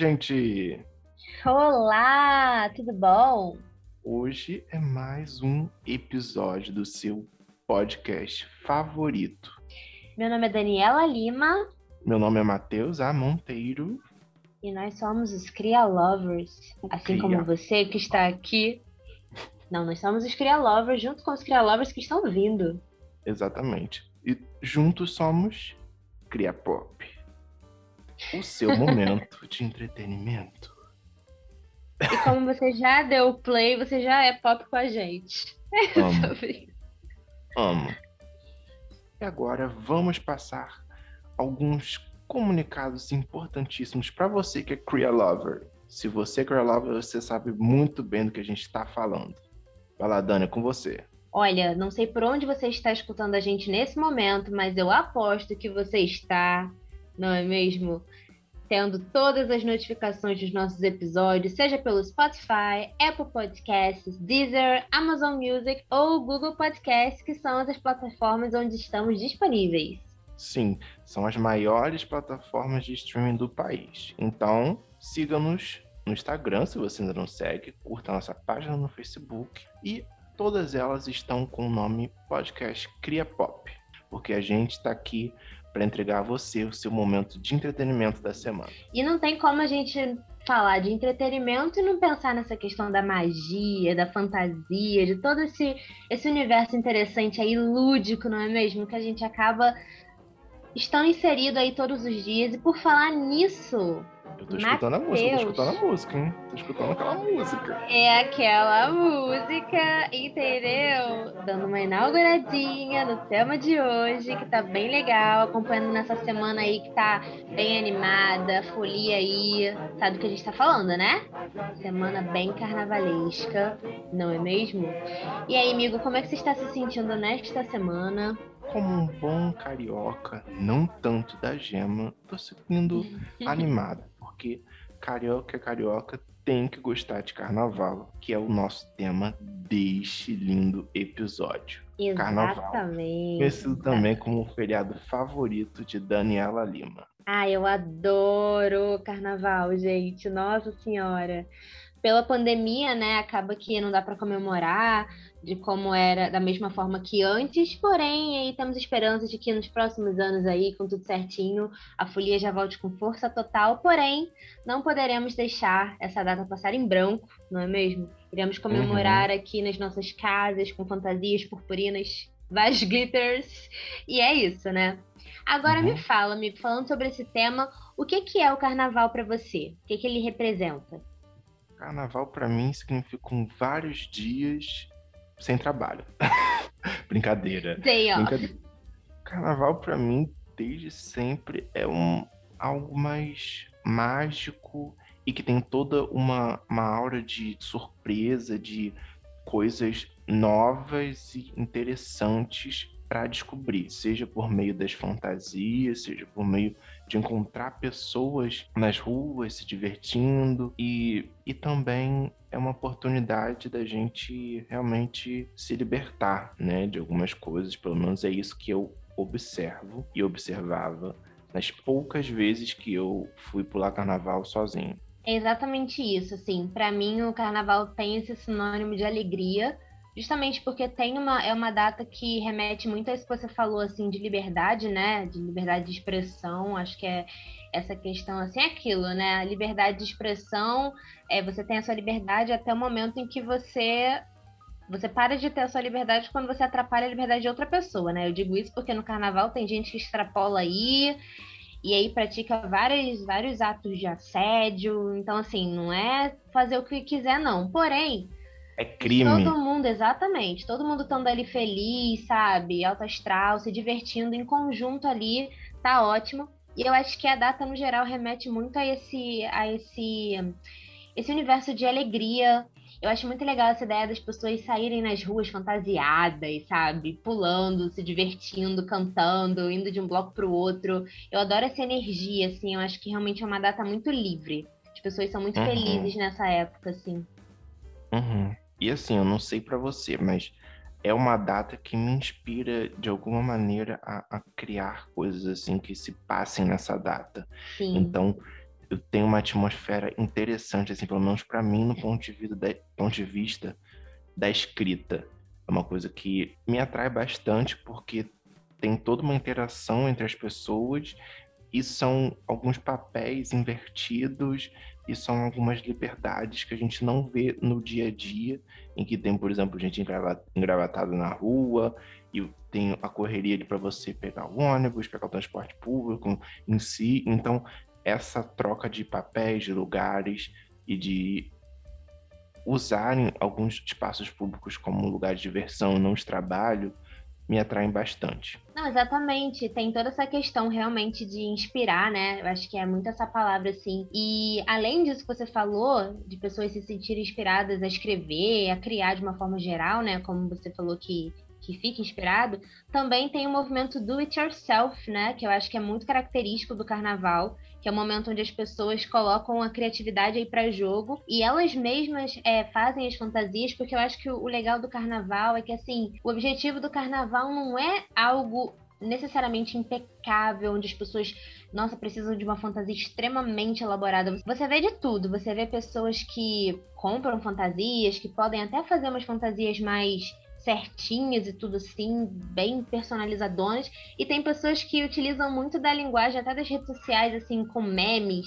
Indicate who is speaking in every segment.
Speaker 1: gente!
Speaker 2: Olá, tudo bom?
Speaker 1: Hoje é mais um episódio do seu podcast favorito.
Speaker 2: Meu nome é Daniela Lima
Speaker 1: Meu nome é Matheus A. Monteiro.
Speaker 2: e nós somos os Cria Lovers. Assim
Speaker 1: Cria.
Speaker 2: como você que está aqui. Não, nós somos os Cria Lovers junto com os Cria Lovers que estão vindo.
Speaker 1: Exatamente. E juntos somos Cria Pop. O seu momento de entretenimento.
Speaker 2: E como você já deu play, você já é pop com a gente.
Speaker 1: Amo, amo. E agora vamos passar alguns comunicados importantíssimos para você que é Cria Lover. Se você é Cria Lover, você sabe muito bem do que a gente está falando. Vai lá, Dani, é com você.
Speaker 2: Olha, não sei por onde você está escutando a gente nesse momento, mas eu aposto que você está, não é mesmo? Tendo todas as notificações dos nossos episódios, seja pelo Spotify, Apple Podcasts, Deezer, Amazon Music ou Google Podcasts, que são as plataformas onde estamos disponíveis.
Speaker 1: Sim, são as maiores plataformas de streaming do país. Então, siga-nos no Instagram, se você ainda não segue, curta nossa página no Facebook e todas elas estão com o nome Podcast Cria Pop, porque a gente está aqui para entregar a você o seu momento de entretenimento da semana.
Speaker 2: E não tem como a gente falar de entretenimento e não pensar nessa questão da magia, da fantasia, de todo esse, esse universo interessante aí, lúdico, não é mesmo? Que a gente acaba estando inserido aí todos os dias. E por falar nisso,
Speaker 1: Eu tô escutando a música, eu tô
Speaker 2: Mateus.
Speaker 1: escutando a música, hein? Tô escutando aquela música.
Speaker 2: é aquela música, entendeu? Dando uma inauguradinha no tema de hoje, que tá bem legal, acompanhando nessa semana aí que tá bem animada, folia aí, sabe do que a gente tá falando, né? Semana bem carnavalesca, não é mesmo? E aí, amigo, como é que você está se sentindo nesta semana?
Speaker 1: Como um bom carioca, não tanto da gema, tô sentindo animado, porque carioca é carioca tem que gostar de carnaval, que é o nosso tema deste lindo episódio. Carnaval.
Speaker 2: Exatamente.
Speaker 1: Conhecido também como o feriado favorito de Daniela Lima.
Speaker 2: Ah, eu adoro carnaval, gente. Nossa Senhora. Pela pandemia, né, acaba que não dá para comemorar de como era da mesma forma que antes, porém, aí temos esperança de que nos próximos anos aí, com tudo certinho, a folia já volte com força total, porém, não poderemos deixar essa data passar em branco, não é mesmo? Iremos comemorar aqui nas nossas casas com fantasias purpurinas, vários glitters, e é isso, né? Agora
Speaker 1: Uhum.
Speaker 2: me fala, me falando sobre esse tema, o que que é o carnaval para você? O que que ele representa?
Speaker 1: Carnaval pra mim significam vários dias sem trabalho. Brincadeira.
Speaker 2: Sei, ó.
Speaker 1: Brincadeira. Carnaval pra mim desde sempre é um algo mais mágico e que tem toda uma, uma aura de surpresa, de coisas novas e interessantes para descobrir, seja por meio das fantasias, seja por meio de encontrar pessoas nas ruas se divertindo e, e também é uma oportunidade da gente realmente se libertar, né, de algumas coisas, pelo menos é isso que eu observo e observava nas poucas vezes que eu fui pular carnaval sozinho.
Speaker 2: É exatamente isso, assim. Para mim, o carnaval tem esse sinônimo de alegria, justamente porque tem uma é uma data que remete muito a isso que você falou assim de liberdade, né? De liberdade de expressão. Acho que é essa questão assim, é aquilo, né? A liberdade de expressão, é você tem a sua liberdade até o momento em que você você para de ter a sua liberdade quando você atrapalha a liberdade de outra pessoa, né? Eu digo isso porque no carnaval tem gente que extrapola aí e aí pratica vários, vários atos de assédio. Então, assim, não é fazer o que quiser, não. Porém,
Speaker 1: É crime.
Speaker 2: todo mundo, exatamente, todo mundo estando ali feliz, sabe? Alto astral, se divertindo em conjunto ali, tá ótimo. E eu acho que a data, no geral, remete muito a esse, a esse, esse universo de alegria. Eu acho muito legal essa ideia das pessoas saírem nas ruas fantasiadas, sabe? Pulando, se divertindo, cantando, indo de um bloco pro outro. Eu adoro essa energia, assim. Eu acho que realmente é uma data muito livre. As pessoas são muito
Speaker 1: Uhum.
Speaker 2: felizes nessa época, assim.
Speaker 1: Uhum. E assim, eu não sei pra você, mas é uma data que me inspira de alguma maneira a, a criar coisas assim que se passem nessa data.
Speaker 2: Sim.
Speaker 1: Então, tem uma atmosfera interessante, assim, pelo menos para mim, no ponto de, vida, ponto de vista da escrita. É uma coisa que me atrai bastante porque tem toda uma interação entre as pessoas e são alguns papéis invertidos e são algumas liberdades que a gente não vê no dia a dia, em que tem, por exemplo, gente engravatada na rua e tem a correria para você pegar o ônibus, pegar o transporte público em si. Então, essa troca de papéis, de lugares e de usarem alguns espaços públicos como lugar de diversão, não de trabalho, me atraem bastante.
Speaker 2: Não, exatamente. Tem toda essa questão realmente de inspirar, né? Eu acho que é muito essa palavra, assim. E além disso que você falou, de pessoas se sentirem inspiradas a escrever, a criar de uma forma geral, né? Como você falou que que fica inspirado, também tem o movimento do it yourself, né? Que eu acho que é muito característico do carnaval, que é o momento onde as pessoas colocam a criatividade aí para jogo e elas mesmas é, fazem as fantasias, porque eu acho que o, o legal do carnaval é que assim, o objetivo do carnaval não é algo necessariamente impecável, onde as pessoas, nossa, precisam de uma fantasia extremamente elaborada. Você vê de tudo, você vê pessoas que compram fantasias, que podem até fazer umas fantasias mais certinhas e tudo assim, bem personalizadonas. E tem pessoas que utilizam muito da linguagem, até das redes sociais, assim, com memes,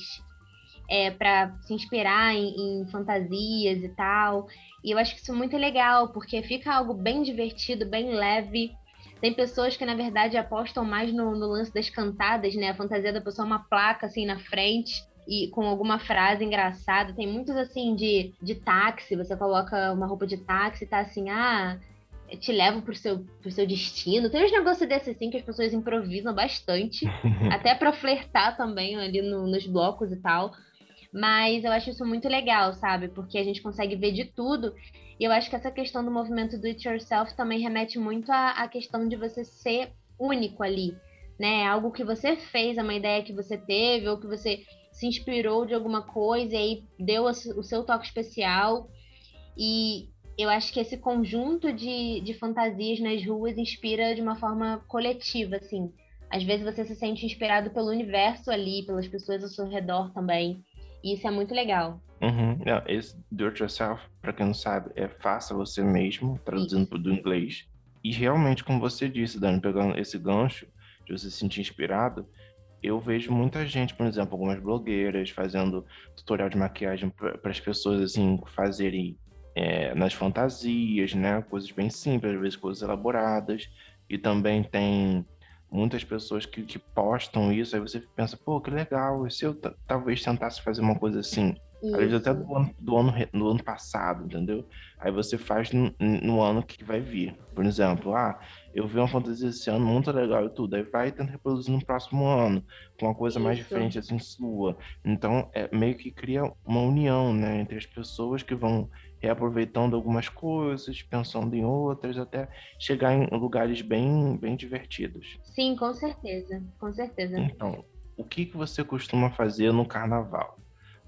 Speaker 2: é, para se inspirar em, em, fantasias e tal. E eu acho que isso é muito legal, porque fica algo bem divertido, bem leve. Tem pessoas que, na verdade, apostam mais no, no lance das cantadas, né? A fantasia da pessoa é uma placa assim na frente e com alguma frase engraçada. Tem muitos assim de, de táxi, você coloca uma roupa de táxi e tá assim, ah, te levam pro seu, pro seu destino. Tem uns negócios desses assim que as pessoas improvisam bastante, até para flertar também ali no, nos blocos e tal. Mas eu acho isso muito legal, sabe? Porque a gente consegue ver de tudo. E eu acho que essa questão do movimento do it yourself também remete muito à, à questão de você ser único ali, né? Algo que você fez, é uma ideia que você teve, ou que você se inspirou de alguma coisa e aí deu o seu toque especial. E, eu acho que esse conjunto de, de fantasias nas ruas inspira de uma forma coletiva, assim. Às vezes você se sente inspirado pelo universo ali, pelas pessoas ao seu redor também. E isso é muito legal.
Speaker 1: Uhum. esse do it yourself, para quem não sabe, é faça você mesmo, traduzindo isso. do inglês. E realmente, como você disse, Dani, pegando esse gancho de você se sentir inspirado, eu vejo muita gente, por exemplo, algumas blogueiras fazendo tutorial de maquiagem para as pessoas assim fazerem é, nas fantasias, né? Coisas bem simples, às vezes coisas elaboradas. E também tem muitas pessoas que, que postam isso, aí você pensa, pô, que legal, e se eu talvez tentasse fazer uma coisa assim? Isso. Às vezes até do ano, do ano, do ano passado, entendeu? Aí você faz no, no, ano que vai vir. Por exemplo, ah, eu vi uma fantasia esse ano muito legal e tudo. Aí vai tentar reproduzir no próximo ano, com uma coisa Isso. mais diferente assim sua. Então, é meio que cria uma união, né, entre as pessoas que vão reaproveitando algumas coisas, pensando em outras, até chegar em lugares bem, bem divertidos.
Speaker 2: Sim, com certeza, com certeza.
Speaker 1: Então, o que, que você costuma fazer no carnaval?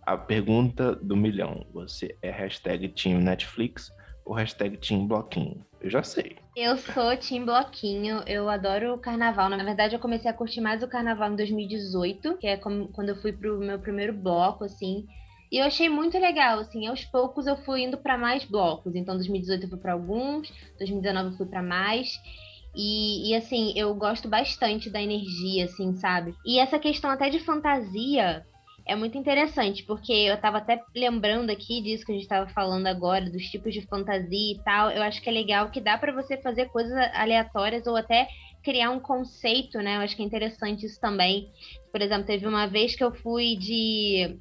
Speaker 1: A pergunta do milhão, você é hashtag Team Netflix ou hashtag Team Bloquinho? Eu já sei.
Speaker 2: Eu sou Team Bloquinho, eu adoro o carnaval. Na verdade, eu comecei a curtir mais o carnaval em 2018, que é quando eu fui pro meu primeiro bloco, assim. E eu achei muito legal, assim, aos poucos eu fui indo para mais blocos. Então, 2018 eu fui para alguns, 2019 eu fui para mais. E, e, assim, eu gosto bastante da energia, assim, sabe? E essa questão até de fantasia é muito interessante, porque eu tava até lembrando aqui disso que a gente tava falando agora, dos tipos de fantasia e tal. Eu acho que é legal que dá para você fazer coisas aleatórias ou até criar um conceito, né? Eu acho que é interessante isso também. Por exemplo, teve uma vez que eu fui de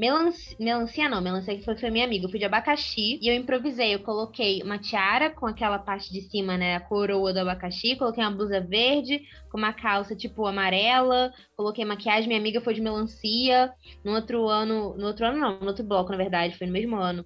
Speaker 2: Melancia, melancia não, melancia que foi, foi minha amiga. Eu fui de abacaxi e eu improvisei. Eu coloquei uma tiara com aquela parte de cima, né? A coroa do abacaxi. Coloquei uma blusa verde com uma calça tipo amarela. Coloquei maquiagem. Minha amiga foi de melancia. No outro ano. No outro ano, não, no outro bloco, na verdade. Foi no mesmo ano.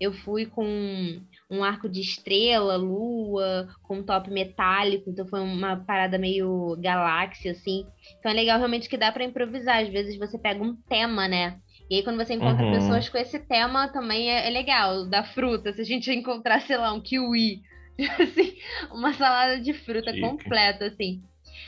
Speaker 2: Eu fui com um arco de estrela, lua, com um top metálico, então foi uma parada meio galáxia, assim. Então é legal realmente que dá para improvisar. Às vezes você pega um tema, né? E aí, quando você encontra uhum. pessoas com esse tema, também é, é, legal, da fruta. Se a gente encontrar, sei lá, um kiwi, assim, uma salada de fruta Chique. completa, assim.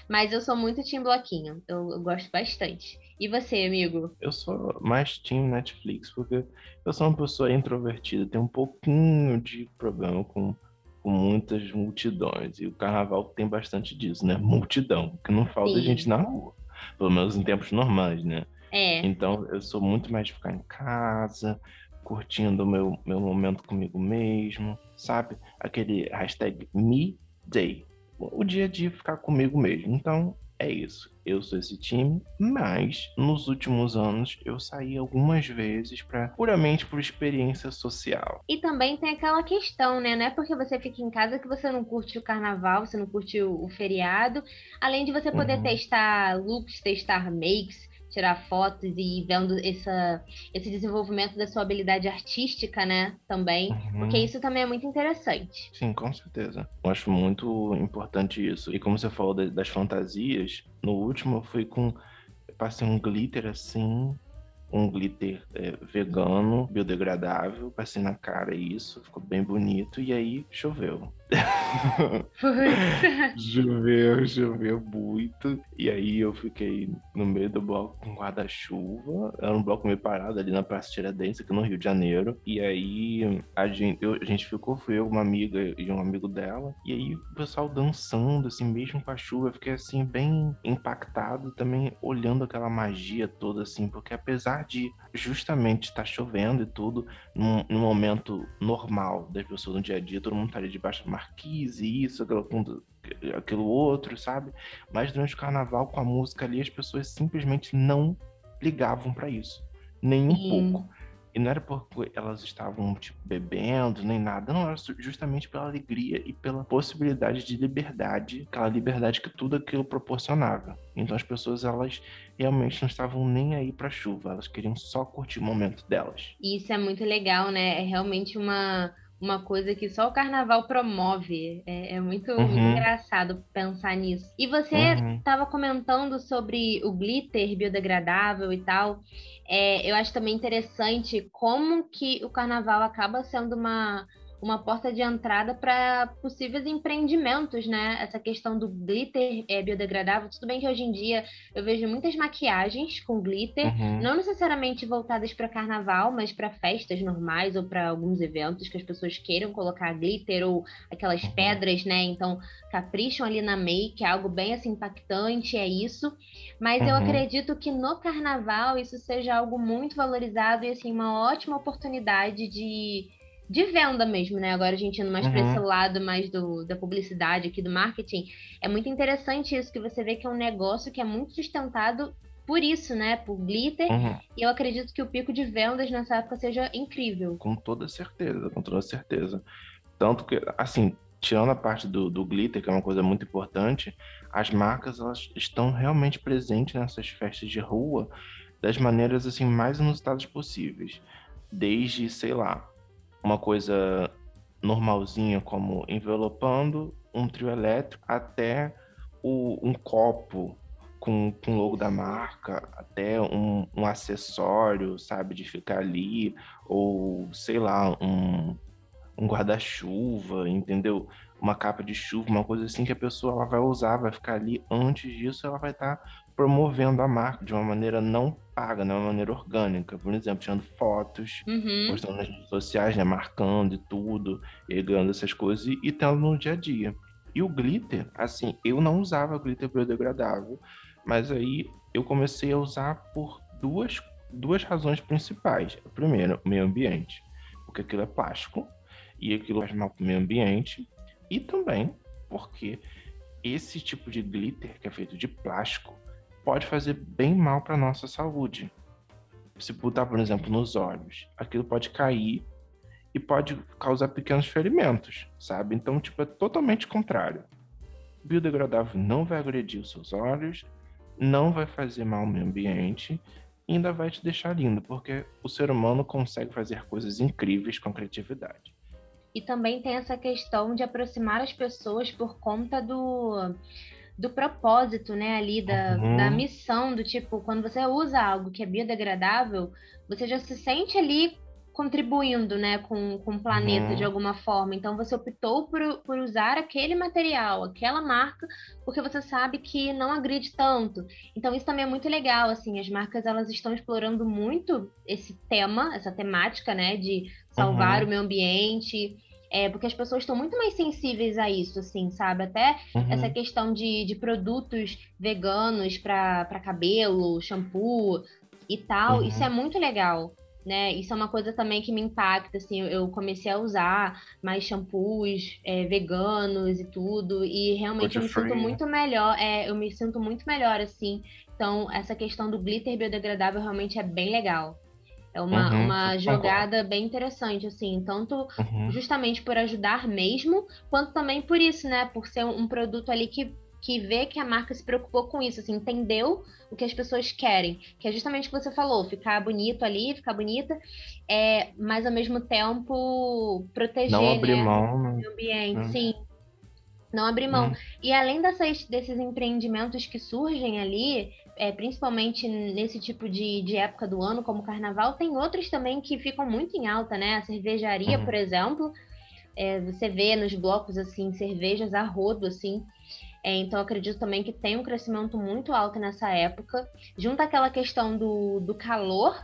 Speaker 2: Mas eu sou muito Team Bloquinho, eu, eu, gosto bastante. E você, amigo?
Speaker 1: Eu sou mais team Netflix, porque eu sou uma pessoa introvertida, tenho um pouquinho de problema com, com muitas multidões. E o carnaval tem bastante disso, né? Multidão, que não falta Sim. gente na rua. Pelo menos em tempos normais, né?
Speaker 2: É.
Speaker 1: Então eu sou muito mais de ficar em casa, curtindo o meu, meu momento comigo mesmo, sabe? Aquele hashtag me day. O dia de ficar comigo mesmo. Então é isso. Eu sou esse time, mas nos últimos anos eu saí algumas vezes para puramente por experiência social.
Speaker 2: E também tem aquela questão, né? Não é porque você fica em casa que você não curte o carnaval, você não curte o, o feriado. Além de você poder uhum. testar looks, testar makes, tirar fotos e vendo essa, esse desenvolvimento da sua habilidade artística, né? Também. Uhum. Porque isso também é muito interessante.
Speaker 1: Sim, com certeza. Eu acho muito importante isso. E como você falou das fantasias, no último eu fui com. Eu passei um glitter assim, um glitter é, vegano, biodegradável, passei na cara isso, ficou bem bonito, e aí choveu. choveu, choveu muito, e aí eu fiquei no meio do bloco com guarda-chuva, era um bloco meio parado ali na Praça Tiradentes, aqui no Rio de Janeiro, e aí a gente, eu, a gente ficou, foi eu, uma amiga e um amigo dela, e aí o pessoal dançando, assim, mesmo com a chuva, eu fiquei assim, bem impactado, também olhando aquela magia toda, assim, porque apesar apesar de justamente estar tá chovendo e tudo, num, num, momento normal das pessoas no dia a dia, todo mundo estaria debaixo da marquise, isso, aquilo, aquilo outro, sabe? Mas durante o carnaval, com a música ali, as pessoas simplesmente não ligavam para isso. Nem um pouco. E não era porque elas estavam, tipo, bebendo, nem nada. Não, era justamente pela alegria e pela possibilidade de liberdade, aquela liberdade que tudo aquilo proporcionava. Então as pessoas, elas realmente não estavam nem aí pra chuva, elas queriam só curtir o momento delas.
Speaker 2: Isso é muito legal, né? É realmente uma uma coisa que só o carnaval promove. É, é muito, uhum. muito, engraçado pensar nisso. E você estava uhum. comentando sobre o glitter biodegradável e tal. É, eu acho também interessante como que o carnaval acaba sendo uma uma porta de entrada para possíveis empreendimentos, né? Essa questão do glitter é biodegradável. Tudo bem que hoje em dia eu vejo muitas maquiagens com glitter, uhum. não necessariamente voltadas para carnaval, mas para festas normais ou para alguns eventos que as pessoas queiram colocar glitter ou aquelas uhum. pedras, né? Então capricham ali na make, é algo bem assim impactante, é isso. Mas uhum. eu acredito que no carnaval isso seja algo muito valorizado e assim uma ótima oportunidade de de venda mesmo, né? Agora a gente indo mais uhum. para esse lado mais do, da publicidade aqui, do marketing. É muito interessante isso, que você vê que é um negócio que é muito sustentado por isso, né? Por glitter. Uhum. E eu acredito que o pico de vendas nessa época seja incrível.
Speaker 1: Com toda certeza, com toda certeza. Tanto que, assim, tirando a parte do, do glitter, que é uma coisa muito importante, as marcas elas estão realmente presentes nessas festas de rua das maneiras assim mais inusitadas possíveis. Desde, sei lá, uma coisa normalzinha como envelopando um trio elétrico até o, um copo com, com logo da marca, até um, um acessório, sabe, de ficar ali, ou sei lá, um, um guarda-chuva, entendeu? Uma capa de chuva, uma coisa assim que a pessoa vai usar, vai ficar ali. Antes disso, ela vai estar tá promovendo a marca de uma maneira não paga, de uma maneira orgânica. Por exemplo, tirando fotos, uhum. postando nas redes sociais, né, marcando e tudo, e ganhando essas coisas e, e tendo no dia a dia. E o glitter, assim, eu não usava glitter biodegradável, mas aí eu comecei a usar por duas, duas razões principais. A primeira, o meio ambiente, porque aquilo é plástico e aquilo faz mal para o meio ambiente, e também porque esse tipo de glitter que é feito de plástico pode fazer bem mal para nossa saúde. Se botar, por exemplo, nos olhos, aquilo pode cair e pode causar pequenos ferimentos, sabe? Então, tipo, é totalmente contrário. Biodegradável não vai agredir os seus olhos, não vai fazer mal ao meio ambiente e ainda vai te deixar lindo, porque o ser humano consegue fazer coisas incríveis com criatividade.
Speaker 2: E também tem essa questão de aproximar as pessoas por conta do do propósito, né, ali da, uhum. da missão, do tipo, quando você usa algo que é biodegradável, você já se sente ali contribuindo, né, com, com o planeta uhum. de alguma forma. Então você optou por, por usar aquele material, aquela marca, porque você sabe que não agride tanto. Então isso também é muito legal, assim, as marcas elas estão explorando muito esse tema, essa temática, né, de salvar uhum. o meio ambiente, é, porque as pessoas estão muito mais sensíveis a isso, assim, sabe? Até uhum. essa questão de, de produtos veganos para cabelo, shampoo e tal, uhum. isso é muito legal. Né? Isso é uma coisa também que me impacta, assim, eu comecei a usar mais shampoos é, veganos e tudo, e realmente eu me sinto muito melhor, é, eu me sinto muito melhor, assim, então essa questão do glitter biodegradável realmente é bem legal. É uma, uhum, uma jogada bem interessante, assim, tanto uhum. justamente por ajudar mesmo, quanto também por isso, né? Por ser um produto ali que, que vê que a marca se preocupou com isso, assim, entendeu o que as pessoas querem. Que é justamente o que você falou, ficar bonito ali, ficar bonita, é, mas ao mesmo tempo proteger
Speaker 1: Não abrir né, mão,
Speaker 2: né? o ambiente, uhum. sim. Não abrir mão. Uhum. E além dessas, desses empreendimentos que surgem ali, é, principalmente nesse tipo de, de época do ano, como carnaval, tem outros também que ficam muito em alta, né? A cervejaria, uhum. por exemplo, é, você vê nos blocos, assim, cervejas a rodo, assim. É, então, acredito também que tem um crescimento muito alto nessa época. Junto àquela questão do, do calor,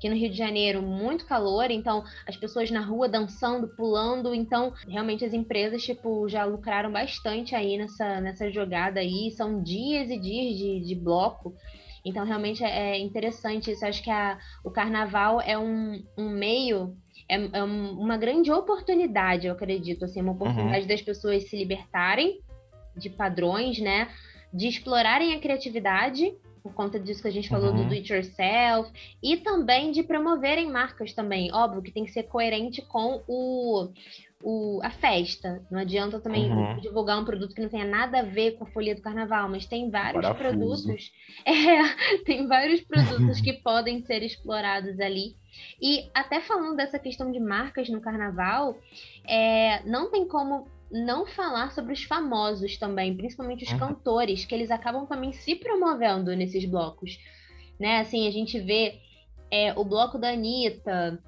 Speaker 2: Aqui no Rio de Janeiro, muito calor, então as pessoas na rua dançando, pulando, então realmente as empresas, tipo, já lucraram bastante aí nessa, nessa jogada aí, são dias e dias de, de bloco. Então, realmente é, é interessante isso. Acho que a, o carnaval é um, um meio, é, é uma grande oportunidade, eu acredito. Assim, uma oportunidade uhum. das pessoas se libertarem de padrões, né? De explorarem a criatividade por conta disso que a gente falou uhum. do do it yourself e também de promoverem marcas também. Óbvio que tem que ser coerente com o, o a festa. Não adianta também uhum. divulgar um produto que não tenha nada a ver com a folia do carnaval, mas tem vários Parafuso. produtos. É, tem vários produtos que podem ser explorados ali. E até falando dessa questão de marcas no carnaval, é, não tem como não falar sobre os famosos também, principalmente os uhum. cantores, que eles acabam também se promovendo nesses blocos. Né? Assim, a gente vê é, o bloco da Anitta,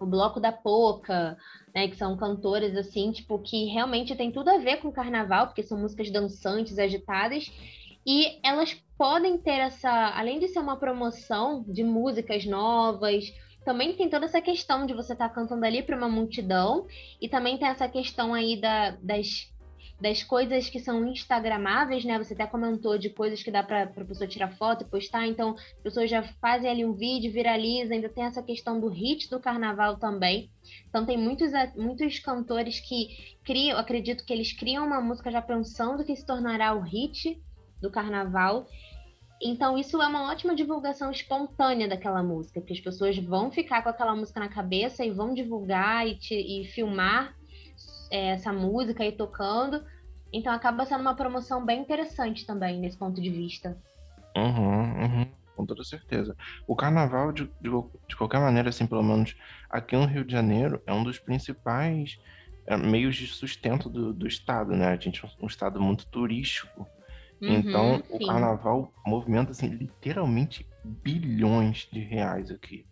Speaker 2: o bloco da Poca, né, que são cantores assim, tipo, que realmente tem tudo a ver com carnaval, porque são músicas dançantes, agitadas, e elas podem ter essa, além de ser uma promoção de músicas novas, também tem toda essa questão de você estar tá cantando ali para uma multidão e também tem essa questão aí da, das, das coisas que são instagramáveis, né? Você até comentou de coisas que dá para a pessoa tirar foto e postar, então as pessoas já fazem ali um vídeo, viraliza, ainda tem essa questão do hit do carnaval também. Então tem muitos, muitos cantores que criam, acredito que eles criam uma música já pensando que se tornará o hit do carnaval então, isso é uma ótima divulgação espontânea daquela música, porque as pessoas vão ficar com aquela música na cabeça e vão divulgar e, te, e filmar é, essa música e tocando. Então, acaba sendo uma promoção bem interessante também, nesse ponto de vista.
Speaker 1: Uhum, uhum, com toda certeza. O carnaval, de, de, de, qualquer maneira, assim, pelo menos aqui no Rio de Janeiro, é um dos principais é, meios de sustento do, do estado, né? A gente é um estado muito turístico. Então, uhum, o carnaval movimenta assim, literalmente bilhões de reais aqui.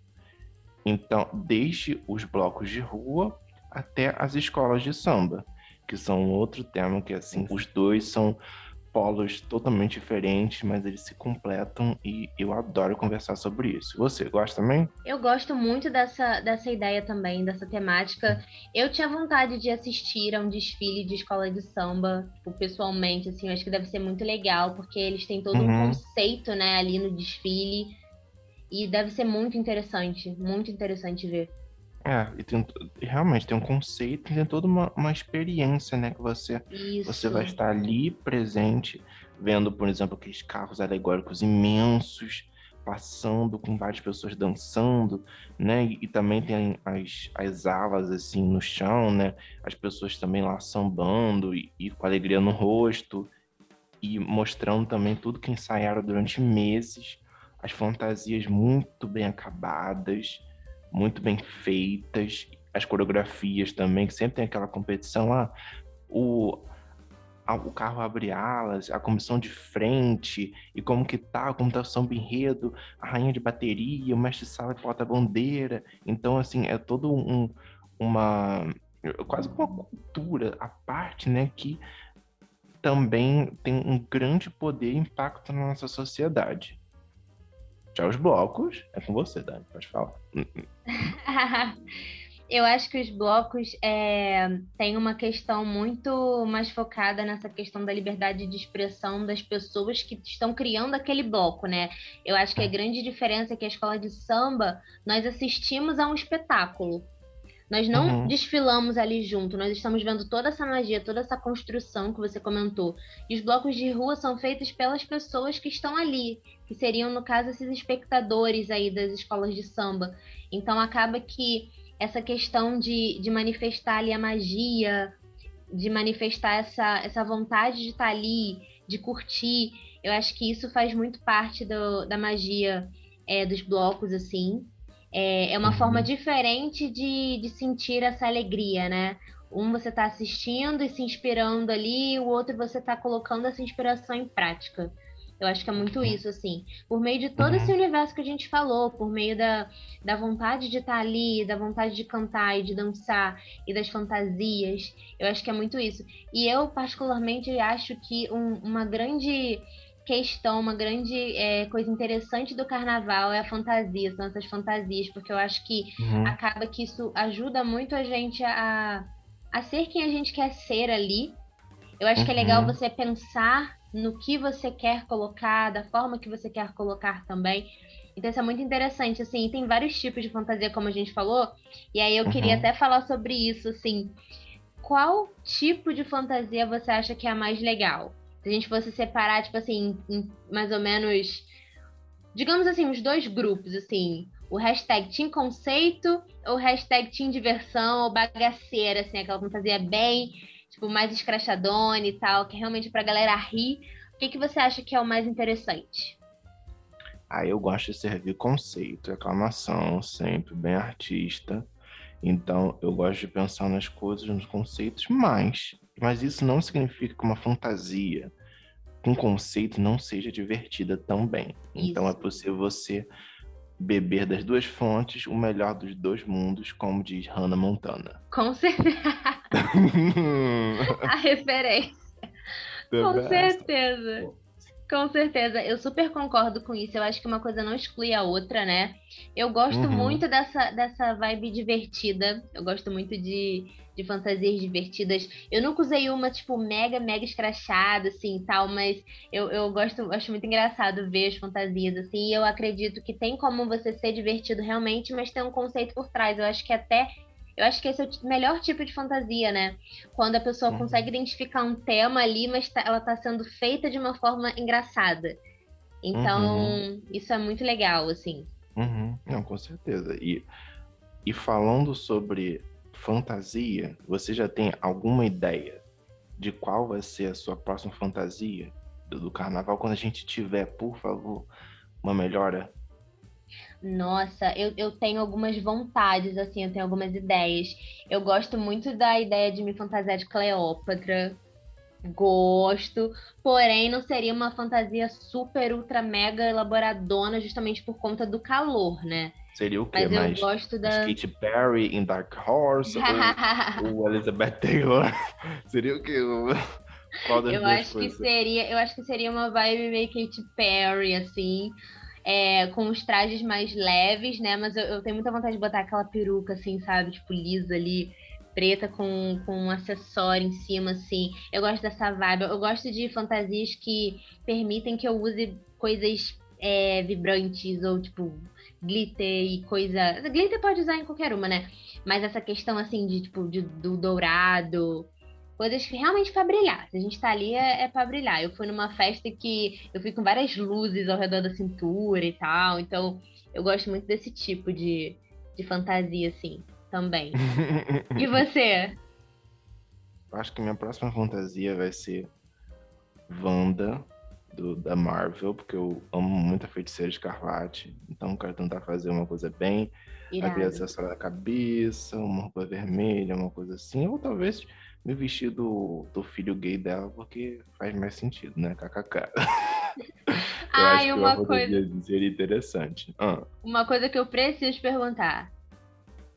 Speaker 1: Então, desde os blocos de rua até as escolas de samba, que são outro tema que assim, os dois são polos totalmente diferentes, mas eles se completam e eu adoro conversar sobre isso. Você gosta também?
Speaker 2: Eu gosto muito dessa, dessa ideia também, dessa temática. Eu tinha vontade de assistir a um desfile de escola de samba, tipo, pessoalmente, assim, eu acho que deve ser muito legal, porque eles têm todo uhum. um conceito, né, ali no desfile. E deve ser muito interessante, muito interessante ver.
Speaker 1: É, e tem, realmente tem um conceito, tem toda uma, uma experiência, né? Que você, você vai estar ali presente, vendo, por exemplo, aqueles carros alegóricos imensos, passando com várias pessoas dançando, né? E, e, também tem as, as alas assim no chão, né? As pessoas também lá sambando e, e com alegria no rosto e mostrando também tudo que ensaiaram durante meses, as fantasias muito bem acabadas muito bem feitas, as coreografias também, que sempre tem aquela competição lá. O, o carro abre alas, a comissão de frente, e como que tá, como tá o samba enredo, a rainha de bateria, o mestre sala e porta-bandeira. Então, assim, é todo um, uma, quase uma cultura à parte, né, que também tem um grande poder e impacto na nossa sociedade. Já os blocos, é com você, Dani, pode falar.
Speaker 2: Eu acho que os blocos é, têm uma questão muito mais focada nessa questão da liberdade de expressão das pessoas que estão criando aquele bloco, né? Eu acho que a grande diferença é que a escola de samba, nós assistimos a um espetáculo. Nós não uhum. desfilamos ali junto, nós estamos vendo toda essa magia, toda essa construção que você comentou. E os blocos de rua são feitos pelas pessoas que estão ali, que seriam, no caso, esses espectadores aí das escolas de samba. Então acaba que essa questão de, de manifestar ali a magia, de manifestar essa, essa vontade de estar ali, de curtir, eu acho que isso faz muito parte do, da magia é, dos blocos, assim. É, é uma uhum. forma diferente de, de sentir essa alegria, né? Um você está assistindo e se inspirando ali, o outro você está colocando essa inspiração em prática. Eu acho que é muito uhum. isso, assim. Por meio de todo uhum. esse universo que a gente falou, por meio da, da vontade de estar tá ali, da vontade de cantar e de dançar e das fantasias. Eu acho que é muito isso. E eu, particularmente, acho que um, uma grande questão, uma grande é, coisa interessante do carnaval é a fantasia, são essas fantasias, porque eu acho que uhum. acaba que isso ajuda muito a gente a, a ser quem a gente quer ser ali. Eu acho uhum. que é legal uhum. você pensar no que você quer colocar, da forma que você quer colocar também. Então isso é muito interessante, assim, tem vários tipos de fantasia, como a gente falou, e aí eu uhum. queria até falar sobre isso, assim. Qual tipo de fantasia você acha que é a mais legal? Se a gente fosse separar, tipo assim, em, mais ou menos, digamos assim, os dois grupos, assim, o hashtag Team Conceito ou hashtag Team Diversão ou bagaceira, assim, aquela fantasia bem, tipo, mais escrachadona e tal, que é realmente pra galera rir. O que, que você acha que é o mais interessante?
Speaker 1: Ah, eu gosto de servir conceito, aclamação, sempre bem artista. Então, eu gosto de pensar nas coisas, nos conceitos, mas mas isso não significa que uma fantasia com conceito não seja divertida também. Isso. Então é possível você beber das duas fontes o melhor dos dois mundos, como diz Hannah Montana.
Speaker 2: Com certeza. A referência. The com best. certeza. Com certeza, eu super concordo com isso. Eu acho que uma coisa não exclui a outra, né? Eu gosto uhum. muito dessa, dessa vibe divertida. Eu gosto muito de, de fantasias divertidas. Eu nunca usei uma, tipo, mega, mega escrachada, assim, tal, mas eu, eu gosto, acho muito engraçado ver as fantasias, assim, e eu acredito que tem como você ser divertido realmente, mas tem um conceito por trás. Eu acho que até eu acho que esse é o melhor tipo de fantasia, né? Quando a pessoa uhum. consegue identificar um tema ali, mas tá, ela está sendo feita de uma forma engraçada. Então, uhum. isso é muito legal, assim.
Speaker 1: Uhum. Não, com certeza. E, e falando sobre fantasia, você já tem alguma ideia de qual vai ser a sua próxima fantasia do, do carnaval? Quando a gente tiver, por favor, uma melhora?
Speaker 2: Nossa, eu, eu tenho algumas vontades, assim, eu tenho algumas ideias. Eu gosto muito da ideia de me fantasiar de Cleópatra. Gosto, porém não seria uma fantasia super, ultra, mega elaboradona, justamente por conta do calor, né?
Speaker 1: Seria o quê? Mas eu Mais gosto da... Katy Perry em Dark Horse ou, ou Elizabeth Taylor? seria o quê?
Speaker 2: Qual das eu acho que seria, eu acho que seria uma vibe meio Katy Perry assim, é, com os trajes mais leves, né? Mas eu, eu, tenho muita vontade de botar aquela peruca assim, sabe, tipo lisa ali, preta com, com um acessório em cima assim. Eu gosto dessa vibe. Eu gosto de fantasias que permitem que eu use coisas é, vibrantes ou tipo glitter e coisa. Glitter pode usar em qualquer uma, né? Mas essa questão assim de tipo de, do dourado, coisas que realmente para brilhar. Se a gente tá ali é, é para brilhar. Eu fui numa festa que eu fui com várias luzes ao redor da cintura e tal, então eu gosto muito desse tipo de, de fantasia assim, também. e você?
Speaker 1: Acho que minha próxima fantasia vai ser Wanda do, da Marvel, porque eu amo muito a Feiticeira Escarlate, então quero tentar fazer uma coisa bem, aquele acessório da cabeça, uma roupa vermelha, uma coisa assim, ou talvez me vestir do, do filho gay dela, porque faz mais sentido, né? KKK.
Speaker 2: Ai, uma coisa.
Speaker 1: Seria interessante. Ah.
Speaker 2: Uma coisa que eu preciso perguntar.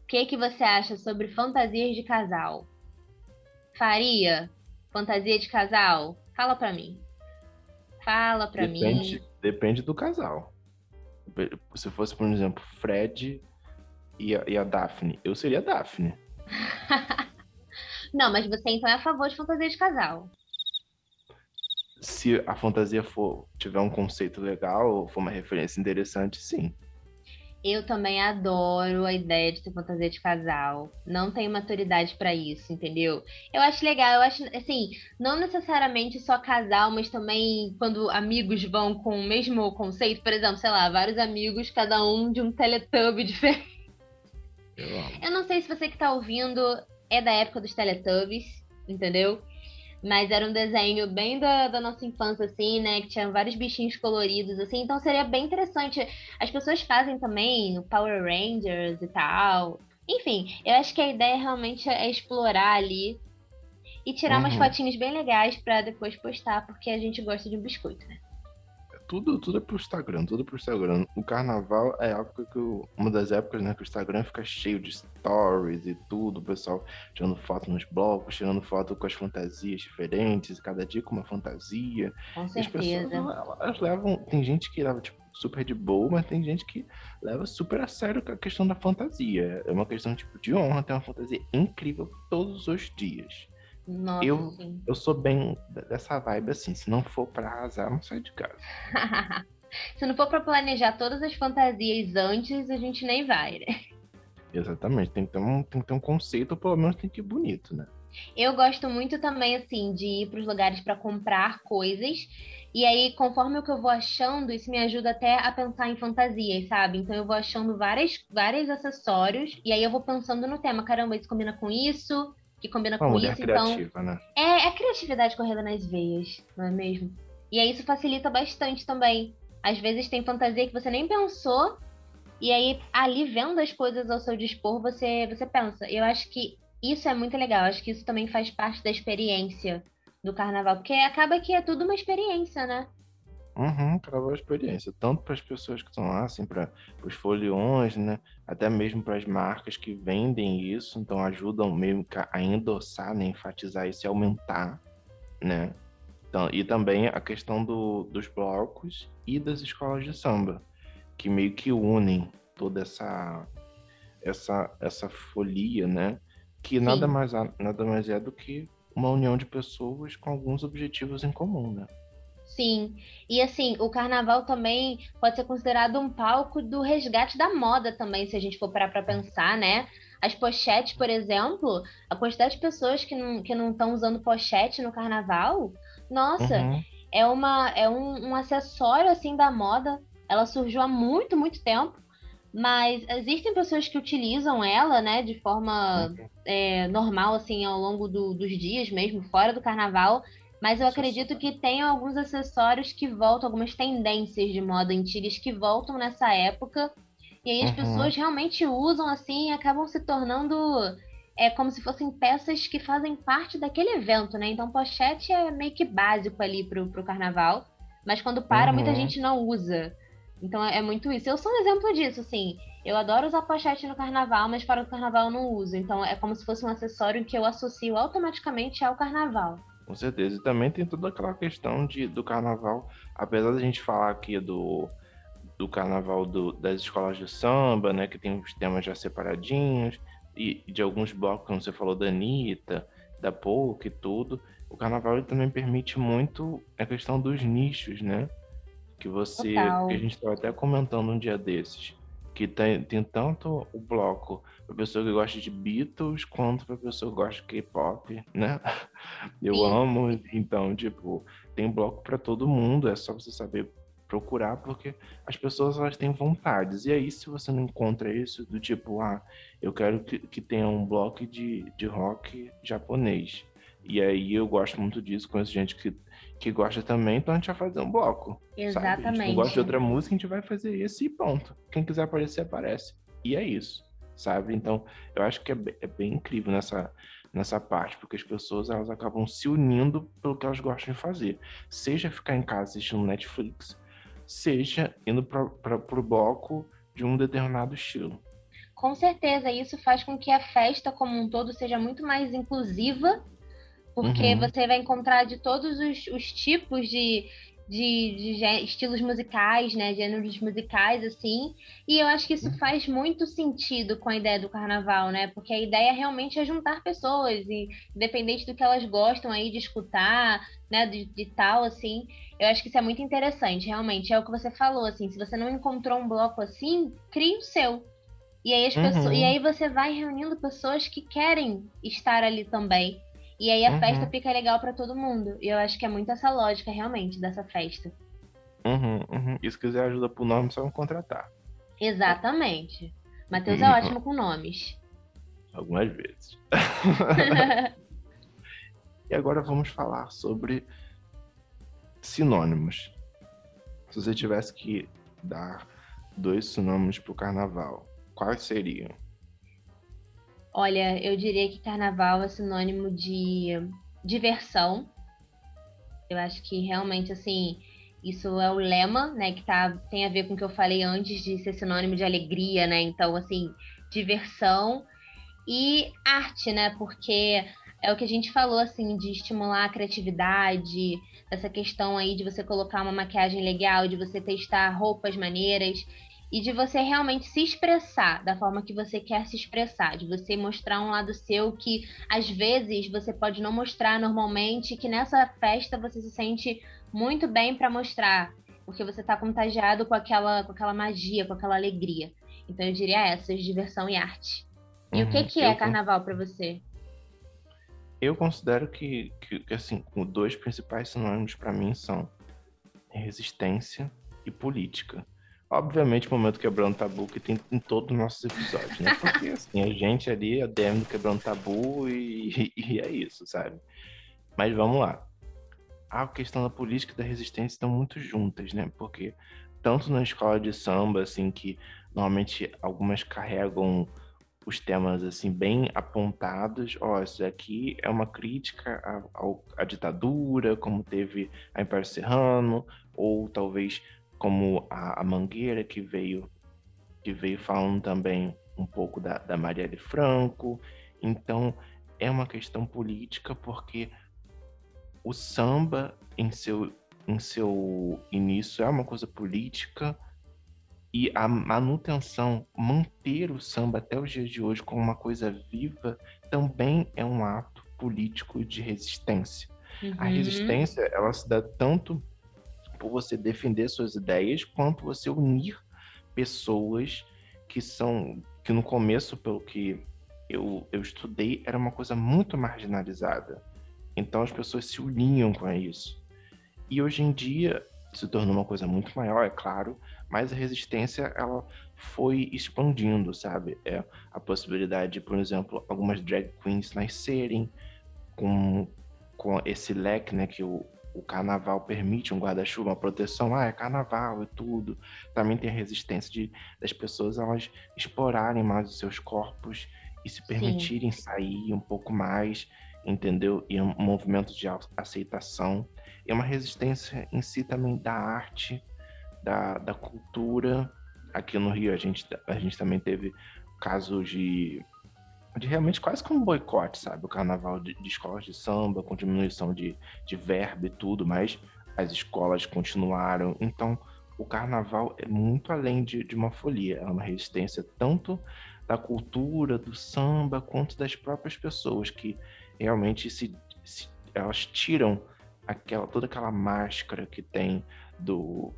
Speaker 2: O que, que você acha sobre fantasias de casal? Faria fantasia de casal? Fala pra mim. Fala pra
Speaker 1: depende,
Speaker 2: mim.
Speaker 1: Depende do casal. Se fosse, por exemplo, Fred e a, e a Daphne, eu seria a Daphne.
Speaker 2: Não, mas você então é a favor de fantasia de casal.
Speaker 1: Se a fantasia for tiver um conceito legal, for uma referência interessante, sim.
Speaker 2: Eu também adoro a ideia de ter fantasia de casal. Não tenho maturidade para isso, entendeu? Eu acho legal, eu acho assim, não necessariamente só casal, mas também quando amigos vão com o mesmo conceito, por exemplo, sei lá, vários amigos, cada um de um Teletubby diferente. Eu, eu não sei se você que tá ouvindo é da época dos Teletubbies, entendeu? Mas era um desenho bem da, da, nossa infância, assim, né? Que tinha vários bichinhos coloridos, assim. Então seria bem interessante. As pessoas fazem também o Power Rangers e tal. Enfim, eu acho que a ideia realmente é explorar ali e tirar uhum. umas fotinhas bem legais para depois postar, porque a gente gosta de um biscoito, né?
Speaker 1: Tudo, tudo é pro Instagram, tudo é pro Instagram. O carnaval é a época que eu, uma das épocas, né, que o Instagram fica cheio de stories e tudo, o pessoal tirando foto nos blocos, tirando foto com as fantasias diferentes, cada dia com uma fantasia.
Speaker 2: Com certeza.
Speaker 1: As pessoas, elas, levam, tem gente que leva, tipo, super de boa, mas tem gente que leva super a sério a questão da fantasia. É uma questão, tipo, de honra ter uma fantasia incrível todos os dias.
Speaker 2: Nossa,
Speaker 1: eu,
Speaker 2: sim.
Speaker 1: eu sou bem dessa vibe assim. Se não for pra arrasar, não sai de casa.
Speaker 2: se não for pra planejar todas as fantasias antes, a gente nem vai, né?
Speaker 1: Exatamente. Tem que ter um, tem que ter um conceito, ou pelo menos tem que ir bonito, né?
Speaker 2: Eu gosto muito também, assim, de ir para os lugares para comprar coisas. E aí, conforme o que eu vou achando, isso me ajuda até a pensar em fantasias, sabe? Então eu vou achando várias, vários acessórios, e aí eu vou pensando no tema, caramba, isso combina com isso, que combina Uma com isso.
Speaker 1: Criativa,
Speaker 2: então,
Speaker 1: né?
Speaker 2: é, é a criatividade correndo nas veias, não é mesmo? E aí isso facilita bastante também. Às vezes tem fantasia que você nem pensou, e aí ali vendo as coisas ao seu dispor, você, você pensa. Eu acho que isso é muito legal. Acho que isso também faz parte da experiência do carnaval, porque acaba que é tudo uma experiência, né?
Speaker 1: Uhum, é experiência, tanto para as pessoas que estão lá, assim, para os foliões, né? Até mesmo para as marcas que vendem isso, então ajudam que a endossar, né? enfatizar isso e aumentar, né? Então, e também a questão do, dos blocos e das escolas de samba, que meio que unem toda essa essa essa folia, né? Que nada mais nada mais é do que uma união de pessoas com alguns objetivos em comum, né?
Speaker 2: Sim. E assim, o carnaval também pode ser considerado um palco do resgate da moda também, se a gente for parar para pensar, né? As pochetes, por exemplo, a quantidade de pessoas que não que não estão usando pochete no carnaval, nossa, uhum. é uma é um, um acessório assim da moda. Ela surgiu há muito, muito tempo. Mas existem pessoas que utilizam ela, né, de forma uhum. é, normal, assim, ao longo do, dos dias mesmo, fora do carnaval. Mas eu acredito que tem alguns acessórios que voltam, algumas tendências de moda antigas que voltam nessa época. E aí as uhum. pessoas realmente usam assim e acabam se tornando é como se fossem peças que fazem parte daquele evento, né? Então pochete é meio que básico ali pro, pro carnaval. Mas quando para, uhum. muita gente não usa. Então é, é muito isso. Eu sou um exemplo disso, assim. Eu adoro usar pochete no carnaval, mas para o carnaval eu não uso. Então é como se fosse um acessório que eu associo automaticamente ao carnaval.
Speaker 1: Com certeza. E também tem toda aquela questão de, do carnaval, apesar da gente falar aqui do, do carnaval do, das escolas de samba, né? Que tem os temas já separadinhos, e de alguns blocos, como você falou, da Anitta, da Pouca e tudo. O carnaval também permite muito a questão dos nichos, né? Que você. Que a gente estava até comentando um dia desses. Que tem, tem tanto o bloco para pessoa que gosta de Beatles quanto para pessoa que gosta de K-pop, né? Eu Sim. amo, então, tipo, tem bloco para todo mundo, é só você saber procurar, porque as pessoas elas têm vontades. E aí, se você não encontra isso, do tipo, ah, eu quero que, que tenha um bloco de, de rock japonês. E aí eu gosto muito disso, conheço gente que, que gosta também, então a gente vai fazer um bloco.
Speaker 2: Exatamente.
Speaker 1: Sabe? A gente não gosta de outra música, a gente vai fazer esse e ponto. Quem quiser aparecer, aparece. E é isso, sabe? Então, eu acho que é, bem, é bem incrível nessa, nessa parte, porque as pessoas elas acabam se unindo pelo que elas gostam de fazer. Seja ficar em casa assistindo Netflix, seja indo para o bloco de um determinado estilo.
Speaker 2: Com certeza, isso faz com que a festa como um todo seja muito mais inclusiva, porque uhum. você vai encontrar de todos os, os tipos de, de, de, estilos musicais, né, gêneros musicais, assim, e eu acho que isso uhum. faz muito sentido com a ideia do carnaval, né, porque a ideia realmente é juntar pessoas, e independente do que elas gostam aí de escutar, né, de, de tal, assim, eu acho que isso é muito interessante, realmente, é o que você falou, assim, se você não encontrou um bloco assim, crie o seu, e aí, as uhum. pessoas, e aí você vai reunindo pessoas que querem estar ali também. E aí a uhum. festa fica legal para todo mundo. E eu acho que é muito essa lógica, realmente, dessa festa.
Speaker 1: Uhum, uhum. E se quiser ajuda pro nome, só contratar.
Speaker 2: Exatamente. Matheus é ótimo com nomes.
Speaker 1: Algumas vezes. e agora vamos falar sobre sinônimos. Se você tivesse que dar dois sinônimos pro carnaval, quais seriam?
Speaker 2: Olha, eu diria que carnaval é sinônimo de diversão. Eu acho que realmente, assim, isso é o lema, né? Que tá, tem a ver com o que eu falei antes de ser sinônimo de alegria, né? Então, assim, diversão e arte, né? Porque é o que a gente falou, assim, de estimular a criatividade, essa questão aí de você colocar uma maquiagem legal, de você testar roupas maneiras e de você realmente se expressar da forma que você quer se expressar, de você mostrar um lado seu que às vezes você pode não mostrar normalmente, que nessa festa você se sente muito bem para mostrar, porque você está contagiado com aquela, com aquela magia, com aquela alegria. Então eu diria essas, diversão e arte. E uhum, o que, que é carnaval para você?
Speaker 1: Eu considero que, que, que assim, os dois principais sinônimos para mim são resistência e política Obviamente, o momento quebrando tabu que tem em todos os nossos episódios, né? Porque assim, a gente ali é DM do quebrando tabu e, e, é isso, sabe? Mas vamos lá. A questão da política e da resistência estão muito juntas, né? Porque tanto na escola de samba, assim, que normalmente algumas carregam os temas assim bem apontados. Ó, isso aqui é uma crítica à, à ditadura, como teve a Império Serrano, ou talvez como a, a Mangueira, que veio, que veio falando também um pouco da, da Marielle Franco. Então, é uma questão política porque o samba, em seu, em seu início, é uma coisa política e a manutenção, manter o samba até os dias de hoje como uma coisa viva, também é um ato político de resistência. Uhum. A resistência, ela se dá tanto por você defender suas ideias, quanto você unir pessoas que são que no começo, pelo que eu, eu estudei, era uma coisa muito marginalizada. Então as pessoas se uniam com isso. E hoje em dia se tornou uma coisa muito maior, é claro, mas a resistência ela foi expandindo, sabe? É a possibilidade de, por exemplo, algumas drag queens nascerem com, com esse leque, né, que o, o carnaval permite um guarda-chuva, uma proteção, ah, é carnaval, é tudo. Também tem a resistência de, das pessoas elas explorarem mais os seus corpos e se permitirem Sim. sair um pouco mais, entendeu? E é um movimento de aceitação. E é uma resistência em si também da arte, da, da cultura. Aqui no Rio a gente, a gente também teve casos de de realmente quase como um boicote, sabe? O carnaval de, de, escolas de samba, com diminuição de, de verba e tudo, mas as escolas continuaram. Então, o carnaval é muito além de, de uma folia, é uma resistência tanto da cultura, do samba, quanto das próprias pessoas que realmente se, se elas tiram aquela toda aquela máscara que tem do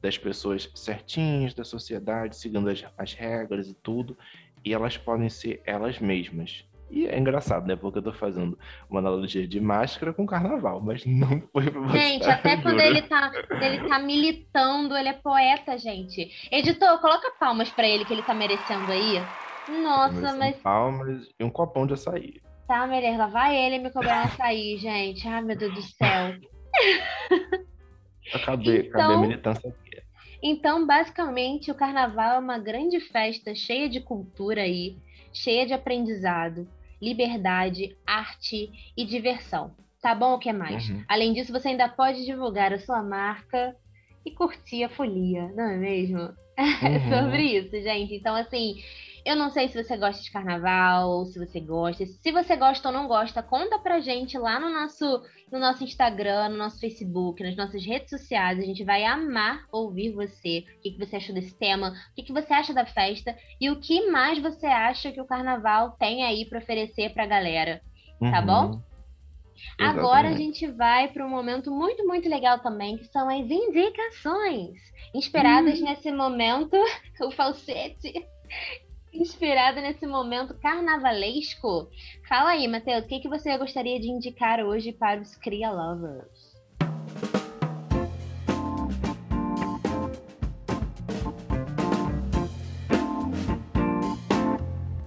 Speaker 1: das pessoas certinhas da sociedade, seguindo as, as regras e tudo, e elas podem ser elas mesmas. E é engraçado, né? Porque eu tô fazendo uma analogia de máscara com carnaval, mas não foi pra você.
Speaker 2: Gente, até quando ele tá, ele tá militando, ele é poeta, gente. Editor, coloca palmas para ele que ele tá merecendo aí. Nossa, mas.
Speaker 1: Palmas e um copão de açaí.
Speaker 2: Tá, Melê, lá vai ele me cobrar um açaí, gente. Ai, meu Deus do céu.
Speaker 1: Acabei, então, acabei a militância.
Speaker 2: Então, basicamente, o carnaval é uma grande festa cheia de cultura aí, cheia de aprendizado, liberdade, arte e diversão. Tá bom? O que mais? Uhum. Além disso, você ainda pode divulgar a sua marca e curtir a folia, não é mesmo? Uhum. sobre isso, gente. Então, assim, eu não sei se você gosta de carnaval, se você gosta. Se você gosta ou não gosta, conta pra gente lá no nosso, no nosso Instagram, no nosso Facebook, nas nossas redes sociais. A gente vai amar ouvir você. O que, que você achou desse tema? O que, que você acha da festa? E o que mais você acha que o carnaval tem aí para oferecer pra galera? Tá uhum. bom? Exatamente. Agora a gente vai para um momento muito, muito legal também, que são as indicações. Inspiradas hum. nesse momento, o falsete. Inspirada nesse momento carnavalesco. Fala aí, Matheus, o que, que você gostaria de indicar hoje para os Cria Lovers?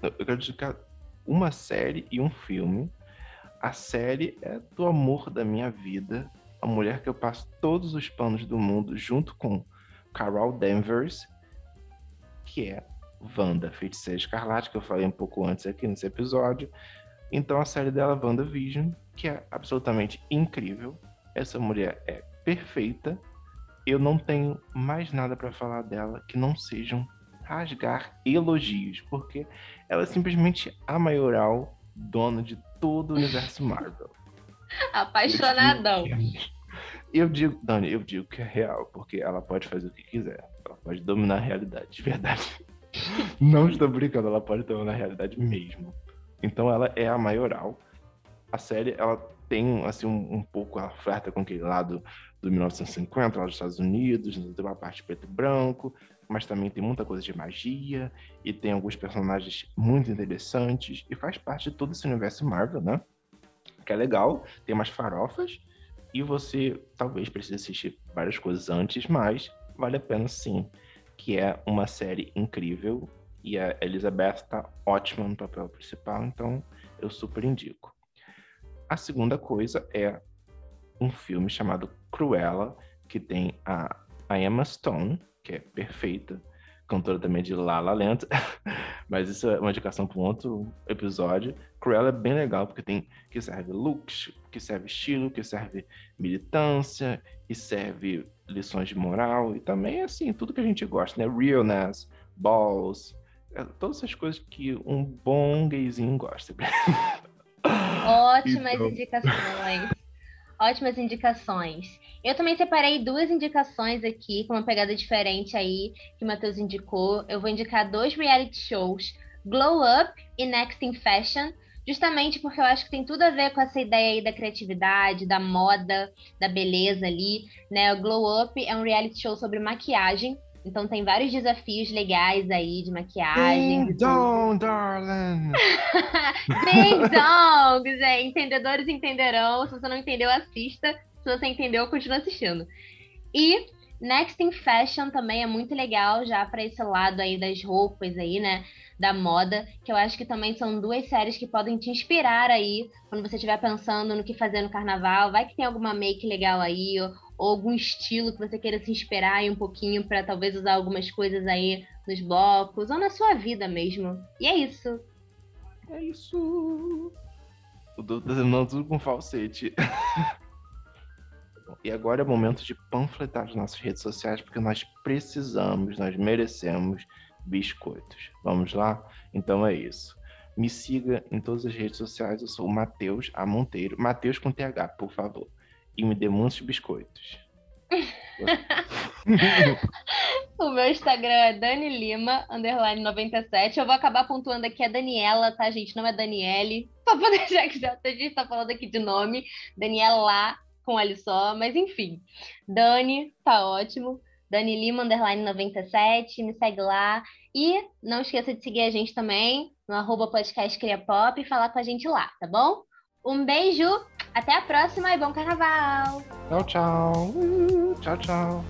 Speaker 1: Eu quero indicar uma série e um filme a série é do amor da minha vida, a mulher que eu passo todos os panos do mundo junto com Carol Danvers, que é Wanda, Feiticeira Escarlate, que eu falei um pouco antes aqui nesse episódio. Então a série dela, WandaVision, que é absolutamente incrível. Essa mulher é perfeita. Eu não tenho mais nada para falar dela que não sejam rasgar elogios, porque ela é simplesmente a maioral dona de todo o universo Marvel.
Speaker 2: Apaixonadão.
Speaker 1: Eu digo, Dani, eu digo que é real, porque ela pode fazer o que quiser. Ela pode dominar a realidade, de verdade. Não estou brincando, ela pode dominar a realidade mesmo. Então ela é a maioral. A série, ela tem, assim, um, um pouco, ela flerta com aquele lado do 1950, lá dos Estados Unidos, tem uma parte preto e branco, mas também tem muita coisa de magia e tem alguns personagens muito interessantes e faz parte de todo esse universo Marvel, né? Que é legal, tem umas farofas e você talvez precise assistir várias coisas antes, mas vale a pena sim, que é uma série incrível e a Elizabeth tá ótima no papel principal, então eu super indico. A segunda coisa é um filme chamado Cruella, que tem a, a Emma Stone, que é perfeita, cantora também de La La Land, mas isso é uma indicação para um outro episódio. Cruella é bem legal porque tem que serve looks, que serve estilo, que serve militância, e serve lições de moral e também assim tudo que a gente gosta, né? Realness, balls, é, todas essas coisas que um bom gayzinho gosta.
Speaker 2: Ótimas então... indicações. Ótimas indicações. Eu também separei duas indicações aqui, com uma pegada diferente aí, que o Matheus indicou. Eu vou indicar dois reality shows, Glow Up e Next in Fashion, justamente porque eu acho que tem tudo a ver com essa ideia aí da criatividade, da moda, da beleza ali, né? O Glow Up é um reality show sobre maquiagem, então tem vários desafios legais aí de maquiagem.
Speaker 1: Ding dong, darling!
Speaker 2: Ding dong, gente. Entendedores entenderão. Se você não entendeu, assista. Se você entendeu, continua assistindo. E Next in Fashion também é muito legal já para esse lado aí das roupas aí, né? Da moda, que eu acho que também são duas séries que podem te inspirar aí quando você estiver pensando no que fazer no carnaval. Vai que tem alguma make legal aí, ou, ou algum estilo que você queira se inspirar aí um pouquinho para talvez usar algumas coisas aí nos blocos ou na sua vida mesmo. E é isso.
Speaker 1: É isso. Eu tô terminando tudo com falsete. E agora é o momento de panfletar as nossas redes sociais, porque nós precisamos, nós merecemos biscoitos. Vamos lá? Então é isso. Me siga em todas as redes sociais. Eu sou o Matheus A. Monteiro. Matheus com TH, por favor. E me dê muitos biscoitos.
Speaker 2: o meu Instagram é Dani Lima, underline 97. Eu vou acabar pontuando aqui a Daniela, tá, gente? Não é Daniele. Só pra deixar que já a gente tá falando aqui de nome. Daniela com L só, mas enfim. Dani, tá ótimo. Dani Lima, underline 97, me segue lá. E não esqueça de seguir a gente também no arroba podcast Cria Pop e falar com a gente lá, tá bom? Um beijo, até a próxima e bom carnaval!
Speaker 1: Tchau, tchau! Tchau, tchau!